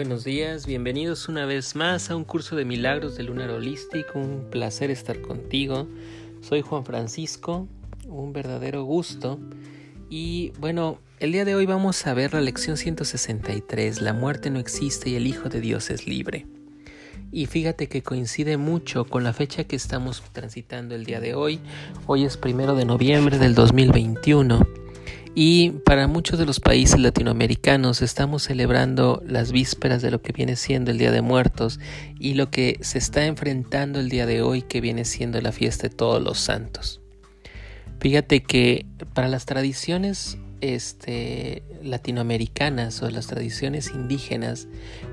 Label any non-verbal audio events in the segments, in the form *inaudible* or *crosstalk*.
Buenos días, bienvenidos una vez más a un curso de milagros de Lunar Holístico. Un placer estar contigo. Soy Juan Francisco, un verdadero gusto. Y bueno, el día de hoy vamos a ver la lección 163, La muerte no existe y el Hijo de Dios es libre. Y fíjate que coincide mucho con la fecha que estamos transitando el día de hoy. Hoy es primero de noviembre del 2021 y para muchos de los países latinoamericanos estamos celebrando las vísperas de lo que viene siendo el Día de Muertos y lo que se está enfrentando el día de hoy que viene siendo la fiesta de todos los santos. Fíjate que para las tradiciones este, latinoamericanas o las tradiciones indígenas,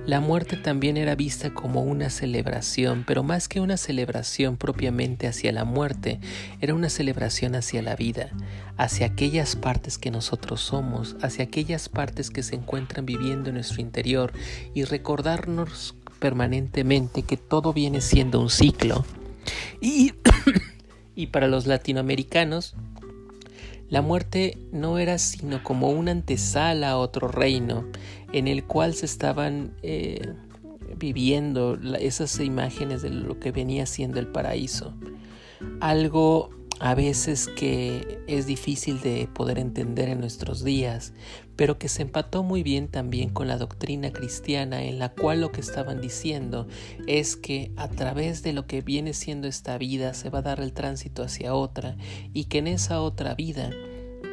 la muerte también era vista como una celebración, pero más que una celebración propiamente hacia la muerte, era una celebración hacia la vida, hacia aquellas partes que nosotros somos, hacia aquellas partes que se encuentran viviendo en nuestro interior y recordarnos permanentemente que todo viene siendo un ciclo. Y, *coughs* y para los latinoamericanos, la muerte no era sino como una antesala a otro reino en el cual se estaban eh, viviendo esas imágenes de lo que venía siendo el paraíso. Algo a veces que es difícil de poder entender en nuestros días, pero que se empató muy bien también con la doctrina cristiana en la cual lo que estaban diciendo es que a través de lo que viene siendo esta vida se va a dar el tránsito hacia otra y que en esa otra vida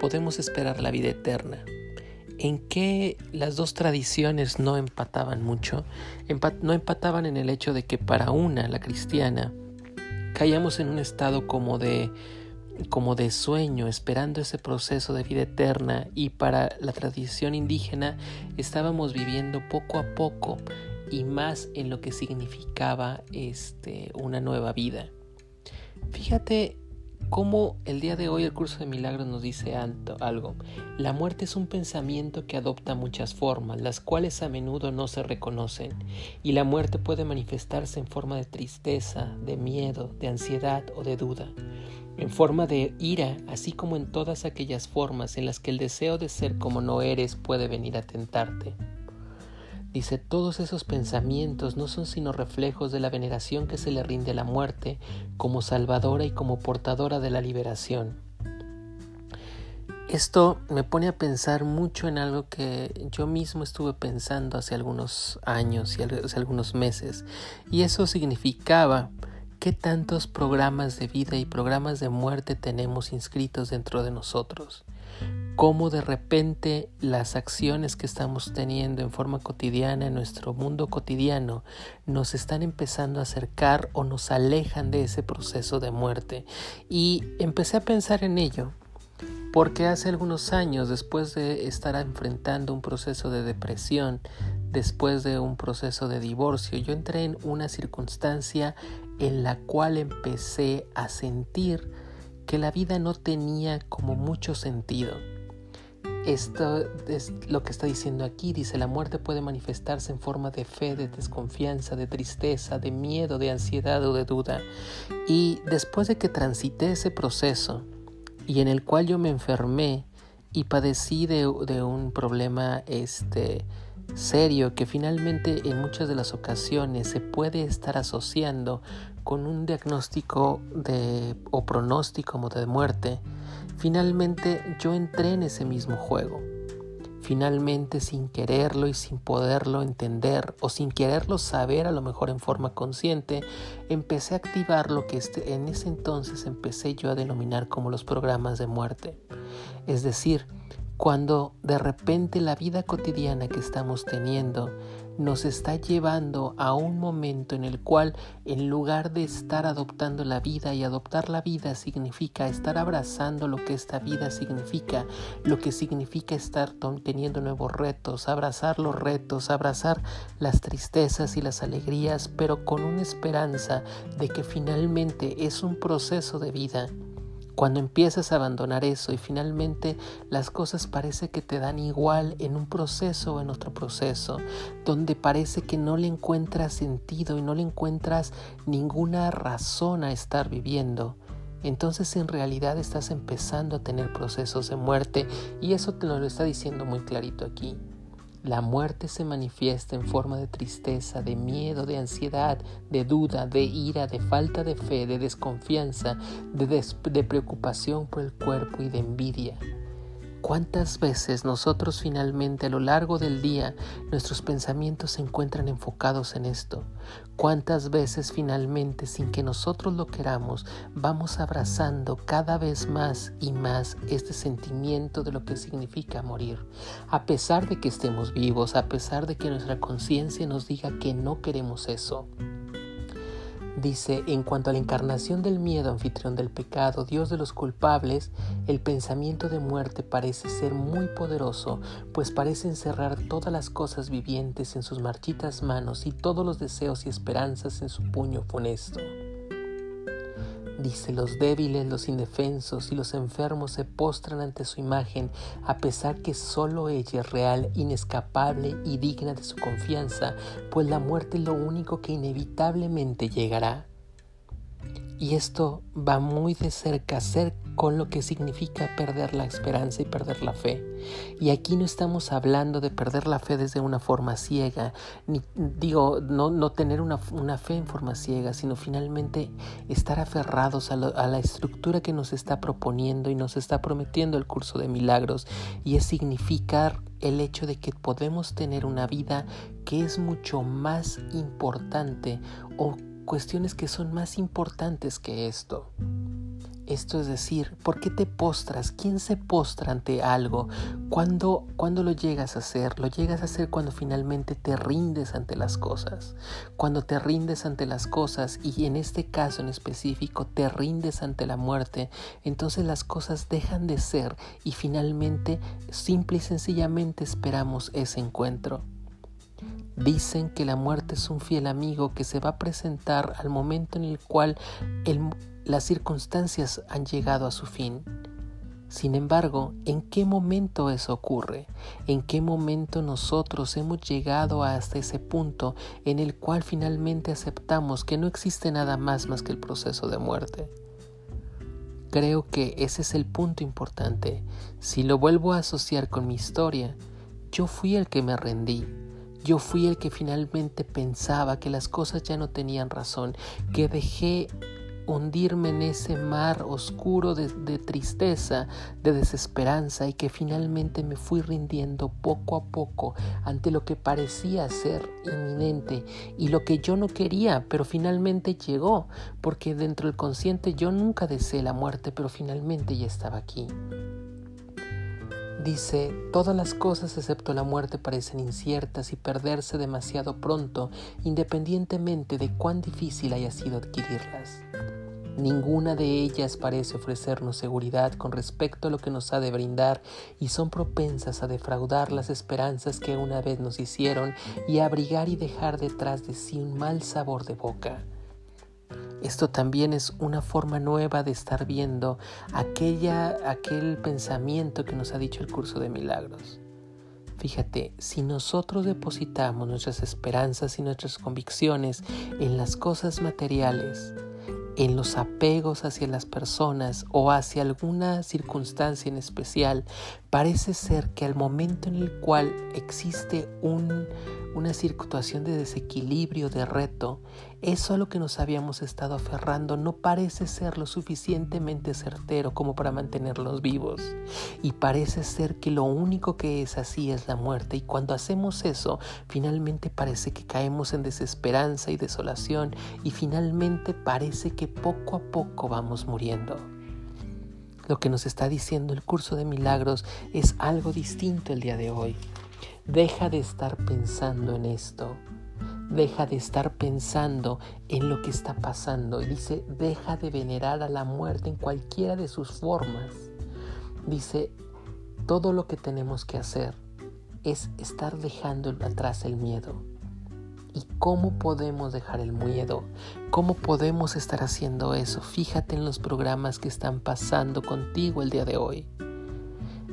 podemos esperar la vida eterna. ¿En qué las dos tradiciones no empataban mucho? no empataban en el hecho de que para una, la cristiana, caíamos en un estado como de como de sueño, esperando ese proceso de vida eterna y para la tradición indígena estábamos viviendo poco a poco y más en lo que significaba este una nueva vida. Fíjate cómo el día de hoy el curso de milagros nos dice algo. La muerte es un pensamiento que adopta muchas formas, las cuales a menudo no se reconocen, y la muerte puede manifestarse en forma de tristeza, de miedo, de ansiedad o de duda, en forma de ira, así como en todas aquellas formas en las que el deseo de ser como no eres puede venir a tentarte. Dice, todos esos pensamientos no son sino reflejos de la veneración que se le rinde a la muerte como salvadora y como portadora de la liberación. Esto me pone a pensar mucho en algo que yo mismo estuve pensando hace algunos años y hace algunos meses, y eso significaba qué tantos programas de vida y programas de muerte tenemos inscritos dentro de nosotros cómo de repente las acciones que estamos teniendo en forma cotidiana en nuestro mundo cotidiano nos están empezando a acercar o nos alejan de ese proceso de muerte. Y empecé a pensar en ello porque hace algunos años, después de estar enfrentando un proceso de depresión, después de un proceso de divorcio, yo entré en una circunstancia en la cual empecé a sentir que la vida no tenía como mucho sentido esto es lo que está diciendo aquí. Dice, la muerte puede manifestarse en forma de fe, de desconfianza, de tristeza, de miedo, de ansiedad o de duda. Y después de que transité ese proceso y en el cual yo me enfermé y padecí de, un problema este, serio que finalmente en muchas de las ocasiones se puede estar asociando con un diagnóstico de, o pronóstico de muerte, Finalmente yo entré en ese mismo juego. Finalmente sin quererlo y sin poderlo entender o sin quererlo saber a lo mejor en forma consciente, empecé a activar lo que este, en ese entonces empecé yo a denominar como los programas de muerte. Es decir, cuando de repente la vida cotidiana que estamos teniendo nos está llevando a un momento en el cual en lugar de estar adoptando la vida y adoptar la vida significa estar abrazando lo que esta vida significa, lo que significa estar teniendo nuevos retos, abrazar los retos, abrazar las tristezas y las alegrías, pero con una esperanza de que finalmente es un proceso de vida cuando empiezas a abandonar eso y finalmente las cosas parece que te dan igual en un proceso o en otro proceso, donde parece que no le encuentras sentido y no le encuentras ninguna razón a estar viviendo, entonces en realidad estás empezando a tener procesos de muerte y eso te lo está diciendo muy clarito aquí. La muerte se manifiesta en forma de tristeza, de miedo, de ansiedad, de duda, de ira, de falta de fe, de desconfianza, de, preocupación por el cuerpo y de envidia. ¿Cuántas veces nosotros finalmente a lo largo del día nuestros pensamientos se encuentran enfocados en esto? ¿Cuántas veces finalmente sin que nosotros lo queramos vamos abrazando cada vez más y más este sentimiento de lo que significa morir? A pesar de que estemos vivos, a pesar de que nuestra conciencia nos diga que no queremos eso. Dice, en cuanto a la encarnación del miedo, anfitrión del pecado, Dios de los culpables, el pensamiento de muerte parece ser muy poderoso, pues parece encerrar todas las cosas vivientes en sus marchitas manos y todos los deseos y esperanzas en su puño funesto. Dice, los débiles, los indefensos y los enfermos se postran ante su imagen, a pesar que solo ella es real, inescapable y digna de su confianza, pues la muerte es lo único que inevitablemente llegará. Y esto va muy de cerca, cerca con lo que significa perder la esperanza y perder la fe. Y aquí no estamos hablando de perder la fe desde una forma ciega, ni digo, no, no tener una, una, fe en forma ciega, sino finalmente estar aferrados a, la estructura que nos está proponiendo y nos está prometiendo el curso de milagros, y es significar el hecho de que podemos tener una vida que es mucho más importante o cuestiones que son más importantes que esto. Esto es decir, ¿por qué te postras? ¿Quién se postra ante algo? ¿Cuándo, cuando lo llegas a hacer? Lo llegas a hacer cuando finalmente te rindes ante las cosas. Cuando te rindes ante las cosas y en este caso en específico te rindes ante la muerte, entonces las cosas dejan de ser y finalmente simple y sencillamente esperamos ese encuentro. Dicen que la muerte es un fiel amigo que se va a presentar al momento en el cual las circunstancias han llegado a su fin. Sin embargo, ¿en qué momento eso ocurre? ¿En qué momento nosotros hemos llegado hasta ese punto en el cual finalmente aceptamos que no existe nada más más que el proceso de muerte? Creo que ese es el punto importante. Si lo vuelvo a asociar con mi historia, yo fui el que me rendí, yo fui el que finalmente pensaba que las cosas ya no tenían razón, que dejé hundirme en ese mar oscuro de, tristeza, de desesperanza y que finalmente me fui rindiendo poco a poco ante lo que parecía ser inminente y lo que yo no quería, pero finalmente llegó, porque dentro del consciente yo nunca deseé la muerte, pero finalmente ya estaba aquí. Dice, todas las cosas excepto la muerte parecen inciertas y perderse demasiado pronto, independientemente de cuán difícil haya sido adquirirlas. Ninguna de ellas parece ofrecernos seguridad con respecto a lo que nos ha de brindar y son propensas a defraudar las esperanzas que una vez nos hicieron y a abrigar y dejar detrás de sí un mal sabor de boca. Esto también es una forma nueva de estar viendo aquella, aquel pensamiento que nos ha dicho el curso de milagros. Fíjate, si nosotros depositamos nuestras esperanzas y nuestras convicciones en las cosas materiales, en los apegos hacia las personas o hacia alguna circunstancia en especial, parece ser que al momento en el cual existe un, una situación de desequilibrio, de reto, eso a lo que nos habíamos estado aferrando no parece ser lo suficientemente certero como para mantenerlos vivos. Y parece ser que lo único que es así es la muerte. Y cuando hacemos eso, finalmente parece que caemos en desesperanza y desolación y finalmente parece que poco a poco vamos muriendo. Lo que nos está diciendo el curso de milagros es algo distinto el día de hoy. Deja de estar pensando en esto. Deja de estar pensando en lo que está pasando. Y dice, deja de venerar a la muerte en cualquiera de sus formas. Dice, todo lo que tenemos que hacer es estar dejando atrás el miedo. ¿Y cómo podemos dejar el miedo? ¿Cómo podemos estar haciendo eso? Fíjate en los programas que están pasando contigo el día de hoy.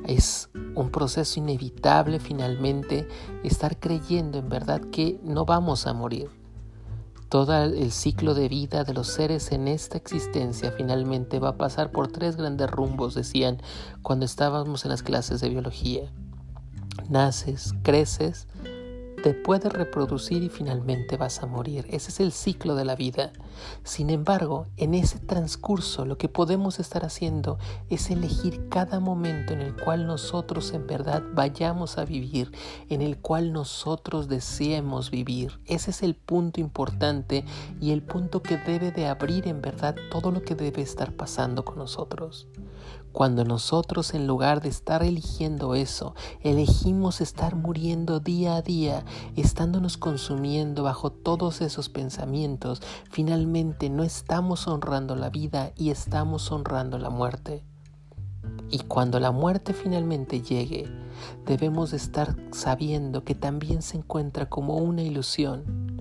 Es un proceso inevitable finalmente estar creyendo en verdad que no vamos a morir. Todo el ciclo de vida de los seres en esta existencia finalmente va a pasar por tres grandes rumbos, decían cuando estábamos en las clases de biología. naces, creces, te puedes reproducir y finalmente vas a morir. Ese es el ciclo de la vida. Sin embargo, en ese transcurso lo que podemos estar haciendo es elegir cada momento en el cual nosotros en verdad vayamos a vivir, en el cual nosotros deseemos vivir. Ese es el punto importante y el punto que debe de abrir en verdad todo lo que debe estar pasando con nosotros. Cuando nosotros en lugar de estar eligiendo eso, elegimos estar muriendo día a día, estándonos consumiendo bajo todos esos pensamientos, finalmente no estamos honrando la vida y estamos honrando la muerte. Y cuando la muerte finalmente llegue, debemos estar sabiendo que también se encuentra como una ilusión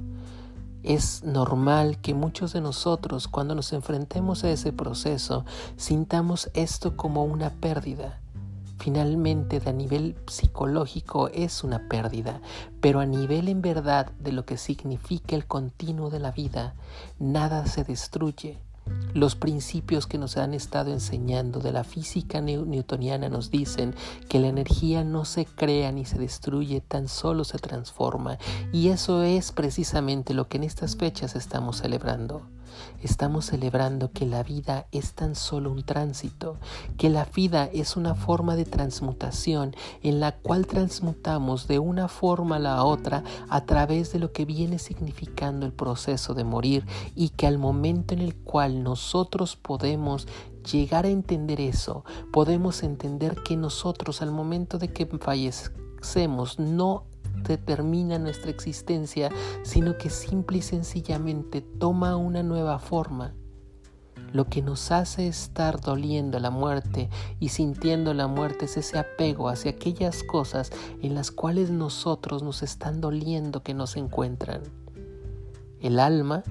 es normal que muchos de nosotros cuando nos enfrentemos a ese proceso sintamos esto como una pérdida. Finalmente, a nivel psicológico es una pérdida, pero a nivel en verdad de lo que significa el continuo de la vida, nada se destruye, los principios que nos han estado enseñando de la física newtoniana nos dicen que la energía no se crea ni se destruye, tan solo se transforma. Y eso es precisamente lo que en estas fechas estamos celebrando. Estamos celebrando que la vida es tan solo un tránsito, que la vida es una forma de transmutación en la cual transmutamos de una forma a la otra a través de lo que viene significando el proceso de morir y que al momento en el cual nosotros podemos llegar a entender eso, podemos entender que nosotros al momento de que fallecemos no determina nuestra existencia, sino que simple y sencillamente toma una nueva forma. Lo que nos hace estar doliendo la muerte y sintiendo la muerte es ese apego hacia aquellas cosas en las cuales nosotros nos están doliendo que nos encuentran. El alma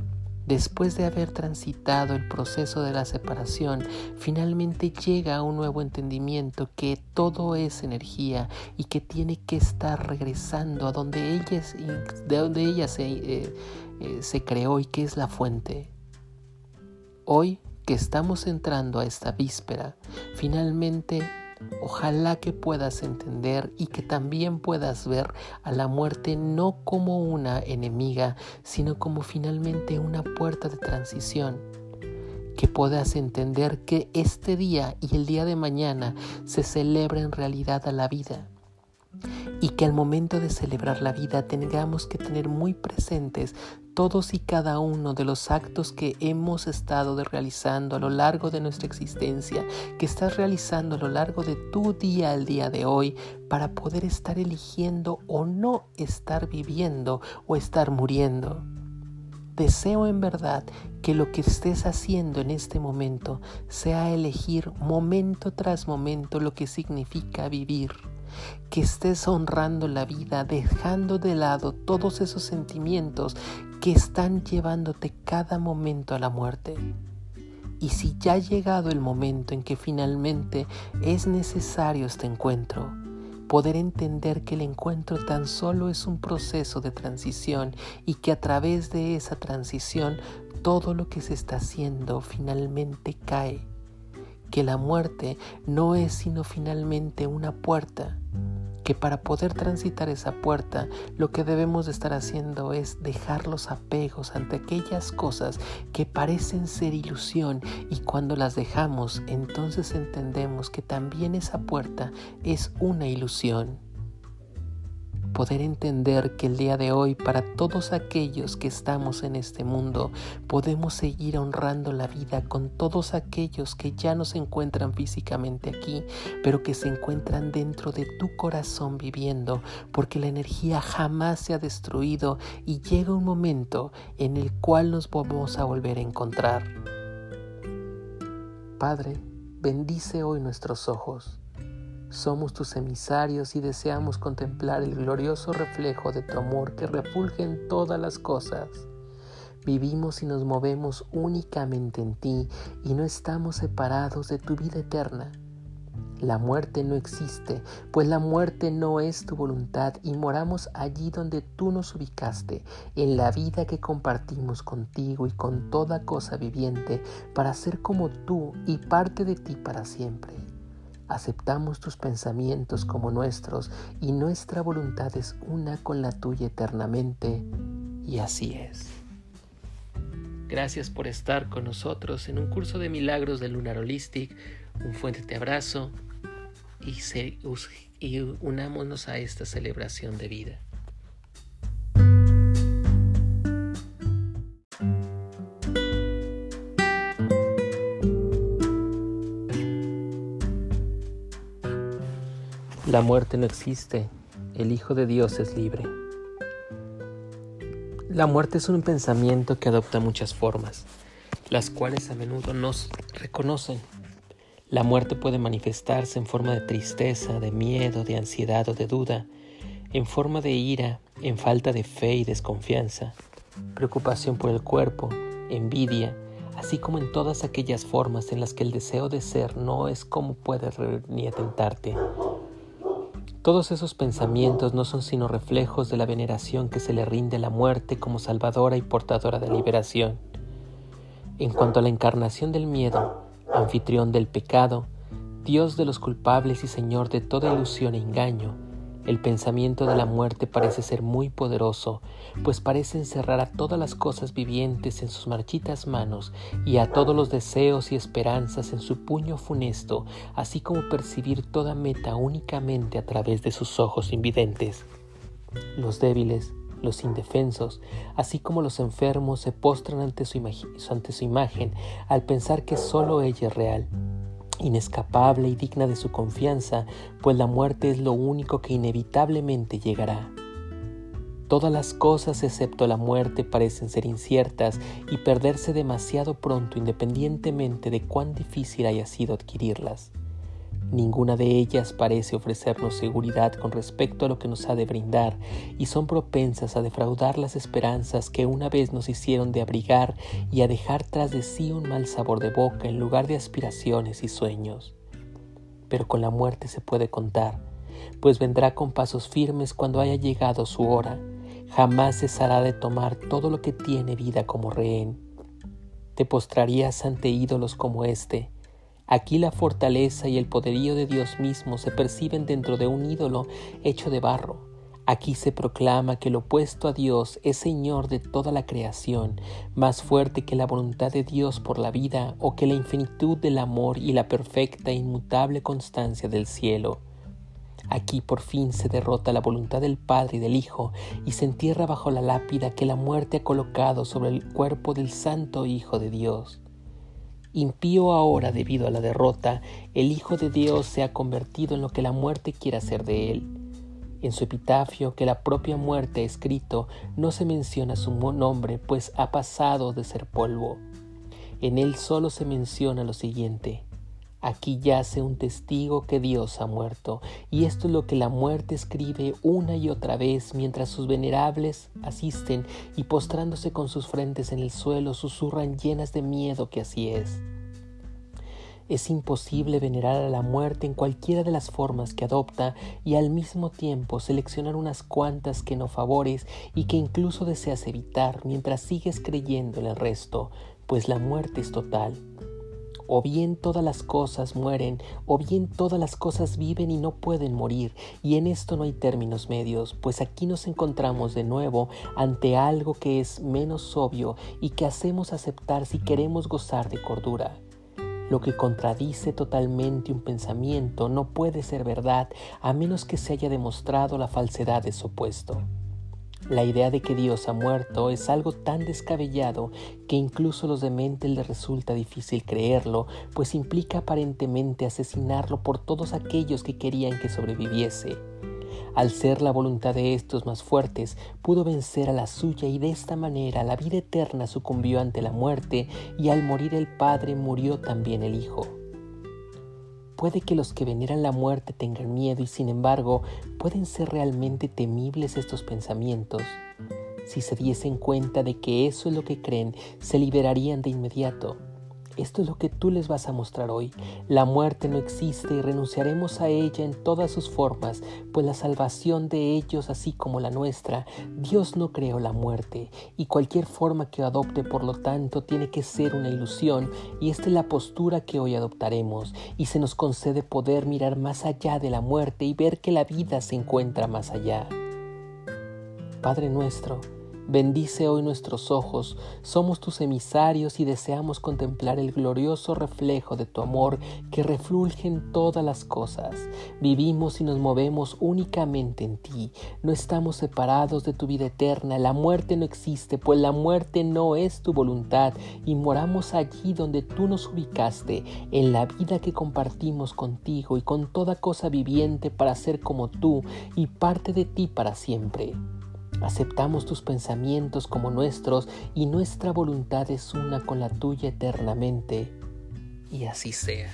después de haber transitado el proceso de la separación, finalmente llega a un nuevo entendimiento que todo es energía y que tiene que estar regresando a donde ella, eh, eh, se creó y que es la fuente. Hoy que estamos entrando a esta víspera, finalmente Ojalá que puedas entender y que también puedas ver a la muerte no como una enemiga, sino como finalmente una puerta de transición. Que puedas entender que este día y el día de mañana se celebra en realidad a la vida que al momento de celebrar la vida tengamos que tener muy presentes todos y cada uno de los actos que hemos estado realizando a lo largo de nuestra existencia, que estás realizando a lo largo de tu día al día de hoy, para poder estar eligiendo o no estar viviendo o estar muriendo. Deseo en verdad que lo que estés haciendo en este momento sea elegir momento tras momento lo que significa vivir que estés honrando la vida, dejando de lado todos esos sentimientos que están llevándote cada momento a la muerte. Y si ya ha llegado el momento en que finalmente es necesario este encuentro, poder entender que el encuentro tan solo es un proceso de transición y que a través de esa transición todo lo que se está haciendo finalmente cae, que la muerte no es sino finalmente una puerta, que para poder transitar esa puerta lo que debemos de estar haciendo es dejar los apegos ante aquellas cosas que parecen ser ilusión y cuando las dejamos entonces entendemos que también esa puerta es una ilusión poder entender que el día de hoy para todos aquellos que estamos en este mundo podemos seguir honrando la vida con todos aquellos que ya no se encuentran físicamente aquí, pero que se encuentran dentro de tu corazón viviendo, porque la energía jamás se ha destruido y llega un momento en el cual nos vamos a volver a encontrar. Padre, bendice hoy nuestros ojos somos tus emisarios y deseamos contemplar el glorioso reflejo de tu amor que refulge en todas las cosas. Vivimos y nos movemos únicamente en ti y no estamos separados de tu vida eterna. La muerte no existe, pues la muerte no es tu voluntad y moramos allí donde tú nos ubicaste, en la vida que compartimos contigo y con toda cosa viviente, para ser como tú y parte de ti para siempre. Aceptamos tus pensamientos como nuestros y nuestra voluntad es una con la tuya eternamente, y así es. Gracias por estar con nosotros en un curso de milagros de Lunar Holistic. Un fuerte abrazo y, y unámonos a esta celebración de vida. La muerte no existe, el Hijo de Dios es libre. La muerte es un pensamiento que adopta muchas formas, las cuales a menudo nos reconocen. La muerte puede manifestarse en forma de tristeza, de miedo, de ansiedad o de duda, en forma de ira, en falta de fe y desconfianza, preocupación por el cuerpo, envidia, así como en todas aquellas formas en las que el deseo de ser no es como puede ni atentarte, todos esos pensamientos no son sino reflejos de la veneración que se le rinde a la muerte como salvadora y portadora de liberación. En cuanto a la encarnación del miedo, anfitrión del pecado, Dios de los culpables y Señor de toda ilusión e engaño, el pensamiento de la muerte parece ser muy poderoso, pues parece encerrar a todas las cosas vivientes en sus marchitas manos y a todos los deseos y esperanzas en su puño funesto, así como percibir toda meta únicamente a través de sus ojos invidentes. Los débiles, los indefensos, así como los enfermos, se postran ante su, imagen al pensar que sólo ella es real inescapable y digna de su confianza, pues la muerte es lo único que inevitablemente llegará. Todas las cosas excepto la muerte parecen ser inciertas y perderse demasiado pronto independientemente de cuán difícil haya sido adquirirlas. Ninguna de ellas parece ofrecernos seguridad con respecto a lo que nos ha de brindar y son propensas a defraudar las esperanzas que una vez nos hicieron de abrigar y a dejar tras de sí un mal sabor de boca en lugar de aspiraciones y sueños. Pero con la muerte se puede contar, pues vendrá con pasos firmes cuando haya llegado su hora. Jamás cesará de tomar todo lo que tiene vida como rehén. Te postrarías ante ídolos como este, Aquí la fortaleza y el poderío de Dios mismo se perciben dentro de un ídolo hecho de barro. Aquí se proclama que el opuesto a Dios es Señor de toda la creación, más fuerte que la voluntad de Dios por la vida o que la infinitud del amor y la perfecta e inmutable constancia del cielo. Aquí por fin se derrota la voluntad del Padre y del Hijo y se entierra bajo la lápida que la muerte ha colocado sobre el cuerpo del Santo Hijo de Dios. Impío ahora debido a la derrota, el Hijo de Dios se ha convertido en lo que la muerte quiere hacer de él. En su epitafio que la propia muerte ha escrito, no se menciona su nombre, pues ha pasado de ser polvo. En él solo se menciona lo siguiente. Aquí yace un testigo que Dios ha muerto, y esto es lo que la muerte escribe una y otra vez mientras sus venerables asisten y postrándose con sus frentes en el suelo susurran llenas de miedo que así es. Es imposible venerar a la muerte en cualquiera de las formas que adopta y al mismo tiempo seleccionar unas cuantas que no favores y que incluso deseas evitar mientras sigues creyendo en el resto, pues la muerte es total o bien todas las cosas mueren, o bien todas las cosas viven y no pueden morir, y en esto no hay términos medios, pues aquí nos encontramos de nuevo ante algo que es menos obvio y que hacemos aceptar si queremos gozar de cordura. Lo que contradice totalmente un pensamiento no puede ser verdad a menos que se haya demostrado la falsedad de su opuesto. La idea de que Dios ha muerto es algo tan descabellado que incluso a los dementes les resulta difícil creerlo, pues implica aparentemente asesinarlo por todos aquellos que querían que sobreviviese. Al ser la voluntad de estos más fuertes, pudo vencer a la suya y de esta manera la vida eterna sucumbió ante la muerte y al morir el Padre murió también el Hijo. Puede que los que veneran la muerte tengan miedo y sin embargo pueden ser realmente temibles estos pensamientos. Si se diesen cuenta de que eso es lo que creen, se liberarían de inmediato. Esto es lo que tú les vas a mostrar hoy. La muerte no existe y renunciaremos a ella en todas sus formas, pues la salvación de ellos, así como la nuestra, Dios no creó la muerte y cualquier forma que adopte, por lo tanto, tiene que ser una ilusión y esta es la postura que hoy adoptaremos y se nos concede poder mirar más allá de la muerte y ver que la vida se encuentra más allá. Padre nuestro, Bendice hoy nuestros ojos, somos tus emisarios y deseamos contemplar el glorioso reflejo de tu amor que refluye en todas las cosas. Vivimos y nos movemos únicamente en ti, no estamos separados de tu vida eterna, la muerte no existe, pues la muerte no es tu voluntad y moramos allí donde tú nos ubicaste, en la vida que compartimos contigo y con toda cosa viviente para ser como tú y parte de ti para siempre. Aceptamos tus pensamientos como nuestros y nuestra voluntad es una con la tuya eternamente. Y así sea.